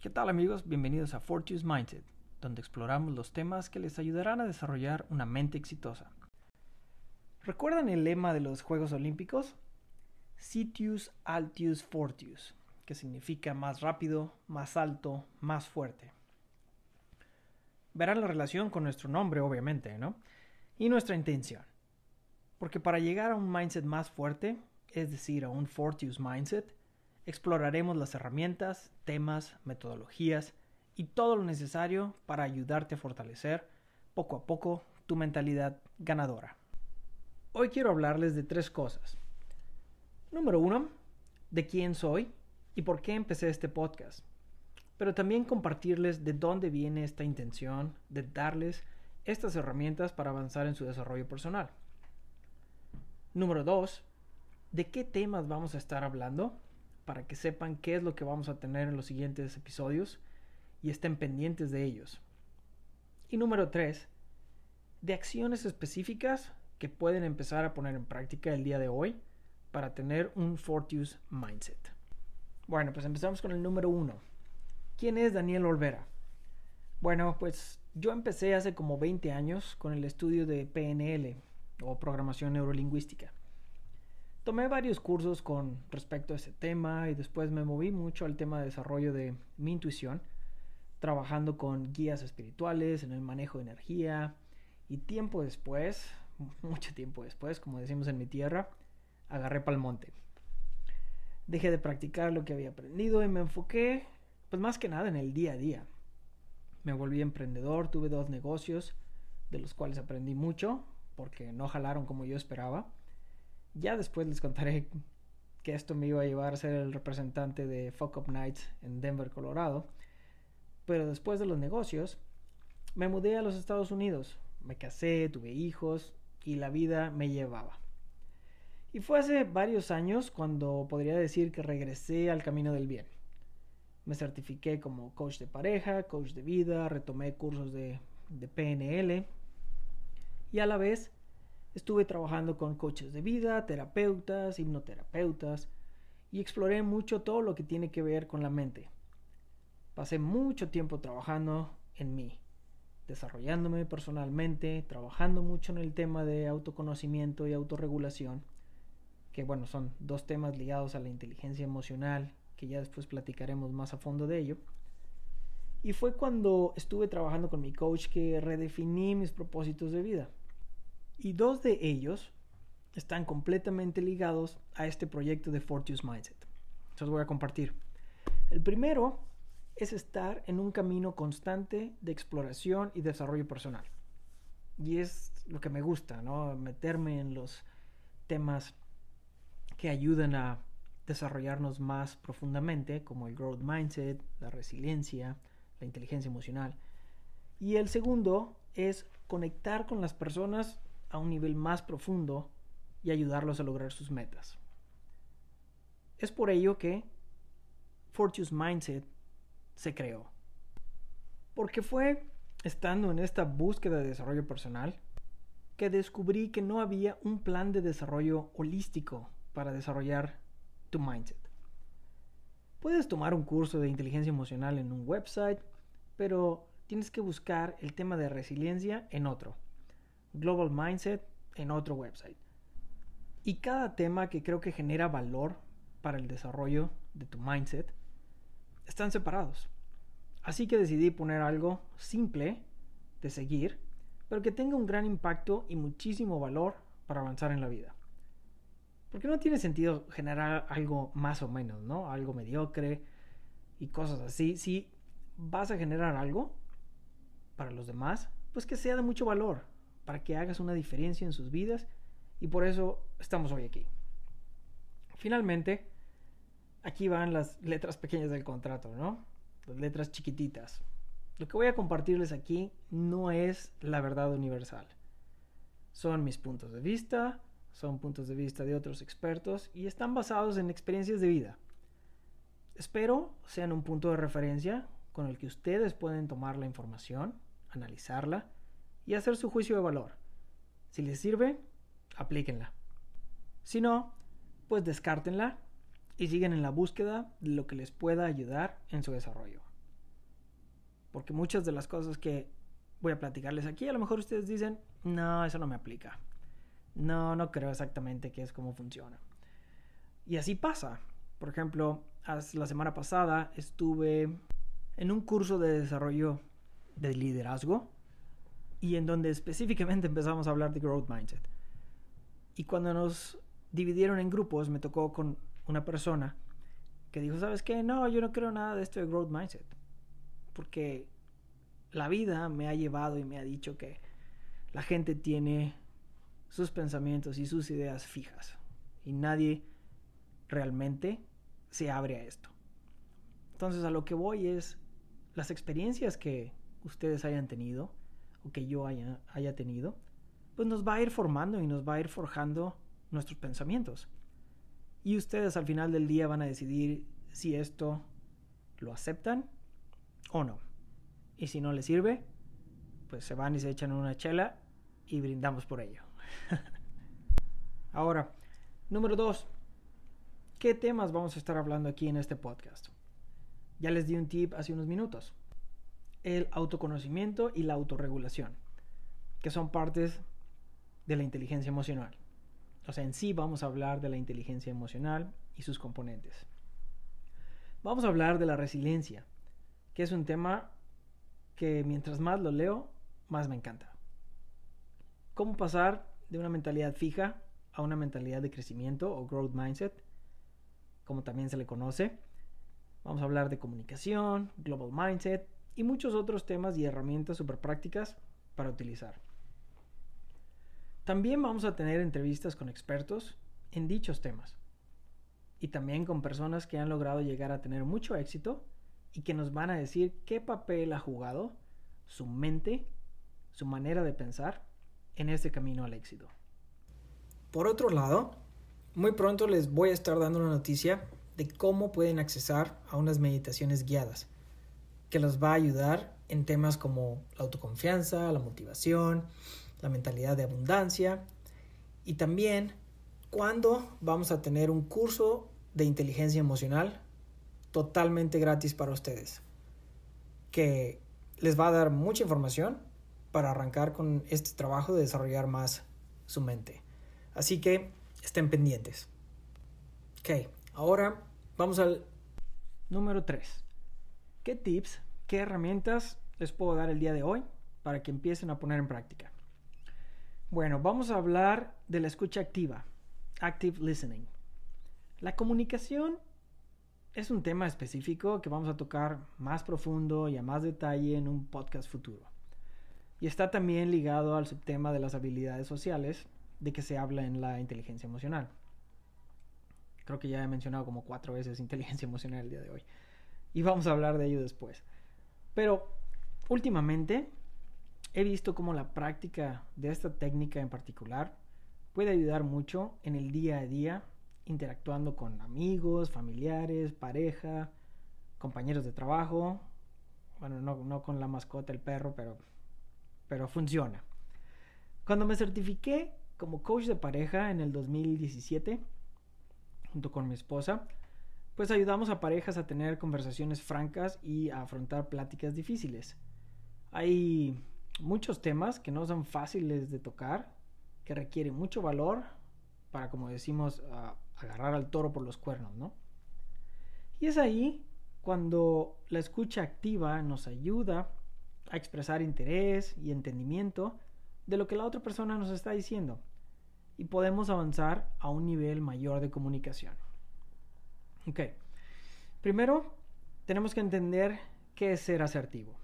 ¿Qué tal amigos? Bienvenidos a Fortune's Mindset, donde exploramos los temas que les ayudarán a desarrollar una mente exitosa. ¿Recuerdan el lema de los Juegos Olímpicos? Sitius Altius Fortius, que significa más rápido, más alto, más fuerte. Verán la relación con nuestro nombre, obviamente, ¿no? Y nuestra intención. Porque para llegar a un mindset más fuerte, es decir, a un Fortius Mindset, exploraremos las herramientas, temas, metodologías y todo lo necesario para ayudarte a fortalecer poco a poco tu mentalidad ganadora. Hoy quiero hablarles de tres cosas. Número uno, de quién soy y por qué empecé este podcast. Pero también compartirles de dónde viene esta intención de darles estas herramientas para avanzar en su desarrollo personal. Número dos, de qué temas vamos a estar hablando para que sepan qué es lo que vamos a tener en los siguientes episodios y estén pendientes de ellos. Y número 3, de acciones específicas que pueden empezar a poner en práctica el día de hoy para tener un Fortius Mindset. Bueno, pues empezamos con el número 1. ¿Quién es Daniel Olvera? Bueno, pues yo empecé hace como 20 años con el estudio de PNL o programación neurolingüística. Tomé varios cursos con respecto a ese tema y después me moví mucho al tema de desarrollo de mi intuición, trabajando con guías espirituales en el manejo de energía y tiempo después, mucho tiempo después, como decimos en mi tierra, agarré pa'l monte. Dejé de practicar lo que había aprendido y me enfoqué, pues más que nada en el día a día. Me volví emprendedor, tuve dos negocios, de los cuales aprendí mucho, porque no jalaron como yo esperaba ya después les contaré que esto me iba a llevar a ser el representante de Fuck Up Nights en Denver, Colorado. Pero después de los negocios, me mudé a los Estados Unidos. Me casé, tuve hijos y la vida me llevaba. Y fue hace varios años cuando podría decir que regresé al camino del bien. Me certifiqué como coach de pareja, coach de vida, retomé cursos de, PNL y a la vez Estuve trabajando con coaches de vida, terapeutas, hipnoterapeutas y exploré mucho todo lo que tiene que ver con la mente. Pasé mucho tiempo trabajando en mí, desarrollándome personalmente, trabajando mucho en el tema de autoconocimiento y autorregulación, que bueno, son dos temas ligados a la inteligencia emocional, que ya después platicaremos más a fondo de ello. Y fue cuando estuve trabajando con mi coach que redefiní mis propósitos de vida y dos de ellos están completamente ligados a este proyecto de Fortius Mindset. Se los voy a compartir. El primero es estar en un camino constante de exploración y desarrollo personal. Y es lo que me gusta, ¿no? Meterme en los temas que ayudan a desarrollarnos más profundamente, como el growth mindset, la resiliencia, la inteligencia emocional. Y el segundo es conectar con las personas a un nivel más profundo y ayudarlos a lograr sus metas. Es por ello que Fortune's Mindset se creó. Porque fue estando en esta búsqueda de desarrollo personal que descubrí que no había un plan de desarrollo holístico para desarrollar tu mindset. Puedes tomar un curso de inteligencia emocional en un website, pero tienes que buscar el tema de resiliencia en otro. Global Mindset en otro website. Y cada tema que creo que genera valor para el desarrollo de tu mindset están separados. Así que decidí poner algo simple de seguir, pero que tenga un gran impacto y muchísimo valor para avanzar en la vida. Porque no tiene sentido generar algo más o menos, ¿no? Algo mediocre y cosas así. Si vas a generar algo para los demás, pues que sea de mucho valor, para que hagas una diferencia en sus vidas y por eso estamos hoy aquí. Finalmente, aquí van las letras pequeñas del contrato, ¿no? Las letras chiquititas. Lo que voy a compartirles aquí no es la verdad universal. Son mis puntos de vista, son puntos de vista de otros expertos y están basados en experiencias de vida. Espero sean un punto de referencia con el que ustedes pueden tomar la información, analizarla y hacer su juicio de valor. Si les sirve, aplíquenla. Si no, pues descártenla y siguen en la búsqueda de lo que les pueda ayudar en su desarrollo. Porque muchas de las cosas que voy a platicarles aquí, a lo mejor ustedes dicen, no, eso no me aplica. No, no creo exactamente que es como funciona. Y así pasa. Por ejemplo, la semana pasada estuve en un curso de desarrollo de liderazgo y en donde específicamente empezamos a hablar de growth mindset. Y cuando nos dividieron en grupos, me tocó con una persona que dijo, ¿sabes qué? No, yo no creo nada de esto de growth mindset. Porque la vida me ha llevado y me ha dicho que la gente tiene sus pensamientos y sus ideas fijas. Y nadie realmente se abre a esto. Entonces a lo que voy es las experiencias que ustedes hayan tenido o que yo haya, tenido, pues nos va a ir formando y nos va a ir forjando nuestros pensamientos. Y ustedes al final del día van a decidir si esto lo aceptan o no. Y si no les sirve, pues se van y se echan una chela y brindamos por ello. Ahora, número dos, ¿qué temas vamos a estar hablando aquí en este podcast? Ya les di un tip hace unos minutos. El autoconocimiento y la autorregulación, que son partes de la inteligencia emocional. O sea, en sí vamos a hablar de la inteligencia emocional y sus componentes. Vamos a hablar de la resiliencia, que es un tema que mientras más lo leo, más me encanta. ¿Cómo pasar de una mentalidad fija a una mentalidad de crecimiento o growth mindset, como también se le conoce? Vamos a hablar de comunicación, global mindset y muchos otros temas y herramientas súper prácticas para utilizar. También vamos a tener entrevistas con expertos en dichos temas y también con personas que han logrado llegar a tener mucho éxito y que nos van a decir qué papel ha jugado su mente, su manera de pensar en este camino al éxito. Por otro lado, muy pronto les voy a estar dando una noticia de cómo pueden accesar a unas meditaciones guiadas que los va a ayudar en temas como la autoconfianza, la motivación, la mentalidad de abundancia y también cuándo vamos a tener un curso de inteligencia emocional totalmente gratis para ustedes que les va a dar mucha información para arrancar con este trabajo de desarrollar más su mente. Así que estén pendientes. Ok, ahora vamos al número 3. ¿Qué tips, qué herramientas les puedo dar el día de hoy para que empiecen a poner en práctica? Bueno, vamos a hablar de la escucha activa, active listening. La comunicación es un tema específico que vamos a tocar más profundo y a más detalle en un podcast futuro. Y está también ligado al subtema de las habilidades sociales de que se habla en la inteligencia emocional. Creo que ya he mencionado como cuatro veces inteligencia emocional el día de hoy. Y vamos a hablar de ello después. Pero últimamente He visto cómo la práctica de esta técnica en particular puede ayudar mucho en el día a día, interactuando con amigos, familiares, pareja, compañeros de trabajo. Bueno, no, con la mascota, el perro, pero, pero funciona. Cuando me certifiqué como coach de pareja en el 2017, junto con mi esposa, pues ayudamos a parejas a tener conversaciones francas y a afrontar pláticas difíciles. Hay muchos temas que no son fáciles de tocar, que requieren mucho valor para, como decimos, agarrar al toro por los cuernos, ¿no? Y es ahí cuando la escucha activa nos ayuda a expresar interés y entendimiento de lo que la otra persona nos está diciendo y podemos avanzar a un nivel mayor de comunicación. Ok, primero tenemos que entender qué es ser asertivo.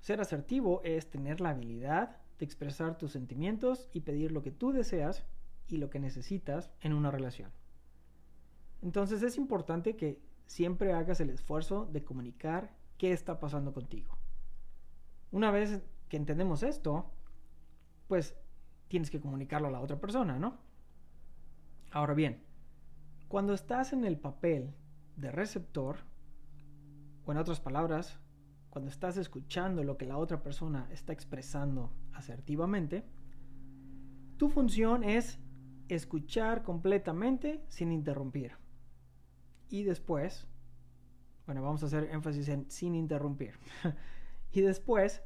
Ser asertivo es tener la habilidad de expresar tus sentimientos y pedir lo que tú deseas y lo que necesitas en una relación. Entonces es importante que siempre hagas el esfuerzo de comunicar qué está pasando contigo. Una vez que entendemos esto, pues tienes que comunicarlo a la otra persona, ¿no? Ahora bien, cuando estás en el papel de receptor, o en otras palabras, cuando estás escuchando lo que la otra persona está expresando asertivamente, tu función es escuchar completamente sin interrumpir. Y después, bueno, vamos a hacer énfasis en sin interrumpir. y después,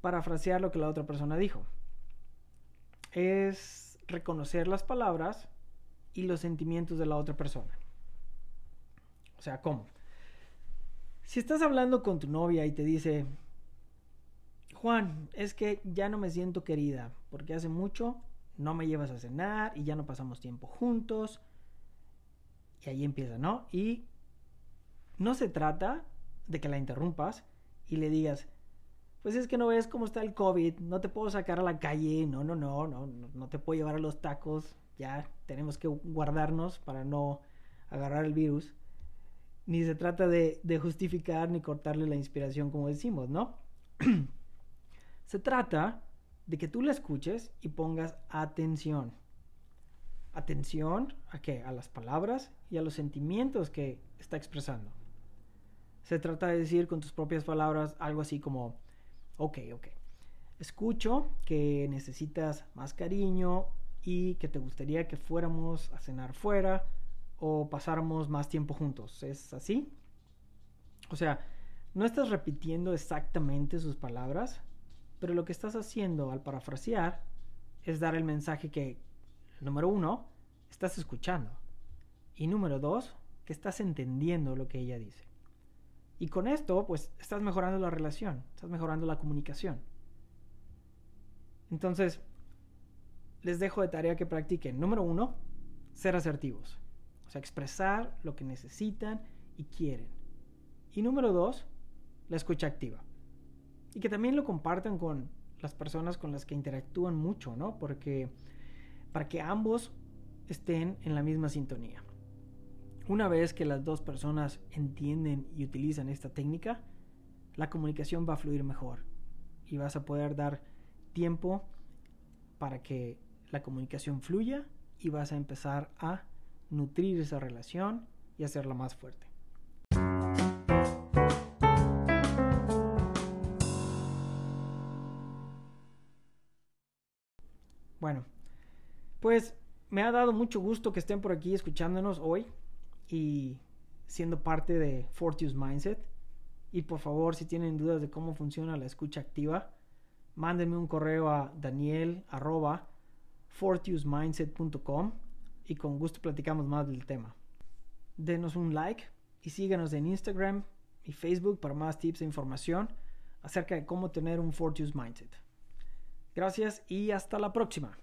parafrasear lo que la otra persona dijo. Es reconocer las palabras y los sentimientos de la otra persona. O sea, ¿cómo? Si estás hablando con tu novia y te dice, Juan, es que ya no me siento querida, porque hace mucho no me llevas a cenar y ya no pasamos tiempo juntos. Y ahí empieza, ¿no? Y no se trata de que la interrumpas y le digas, pues es que no ves cómo está el COVID, no te puedo sacar a la calle, no, no, no, no, no te puedo llevar a los tacos, ya tenemos que guardarnos para no agarrar el virus. Ni se trata de, justificar ni cortarle la inspiración, como decimos, ¿no? se trata de que tú la escuches y pongas atención. Atención a qué? A las palabras y a los sentimientos que está expresando. Se trata de decir con tus propias palabras algo así como, ok, ok, escucho que necesitas más cariño y que te gustaría que fuéramos a cenar fuera o pasáramos más tiempo juntos. ¿Es así? O sea, no estás repitiendo exactamente sus palabras, pero lo que estás haciendo al parafrasear es dar el mensaje que, número uno, estás escuchando. Y número dos, que estás entendiendo lo que ella dice. Y con esto, pues, estás mejorando la relación, estás mejorando la comunicación. Entonces, les dejo de tarea que practiquen. Número uno, ser asertivos. O sea, expresar lo que necesitan y quieren. Y número dos, la escucha activa. Y que también lo compartan con las personas con las que interactúan mucho, ¿no? Porque para que ambos estén en la misma sintonía. Una vez que las dos personas entienden y utilizan esta técnica, la comunicación va a fluir mejor y vas a poder dar tiempo para que la comunicación fluya y vas a empezar a nutrir esa relación y hacerla más fuerte. Bueno, pues me ha dado mucho gusto que estén por aquí escuchándonos hoy y siendo parte de Fortius Mindset. Y por favor, si tienen dudas de cómo funciona la escucha activa, mándenme un correo a daniel y con gusto platicamos más del tema. Denos un like y síganos en Instagram y Facebook para más tips e información acerca de cómo tener un Fortius Mindset. Gracias y hasta la próxima.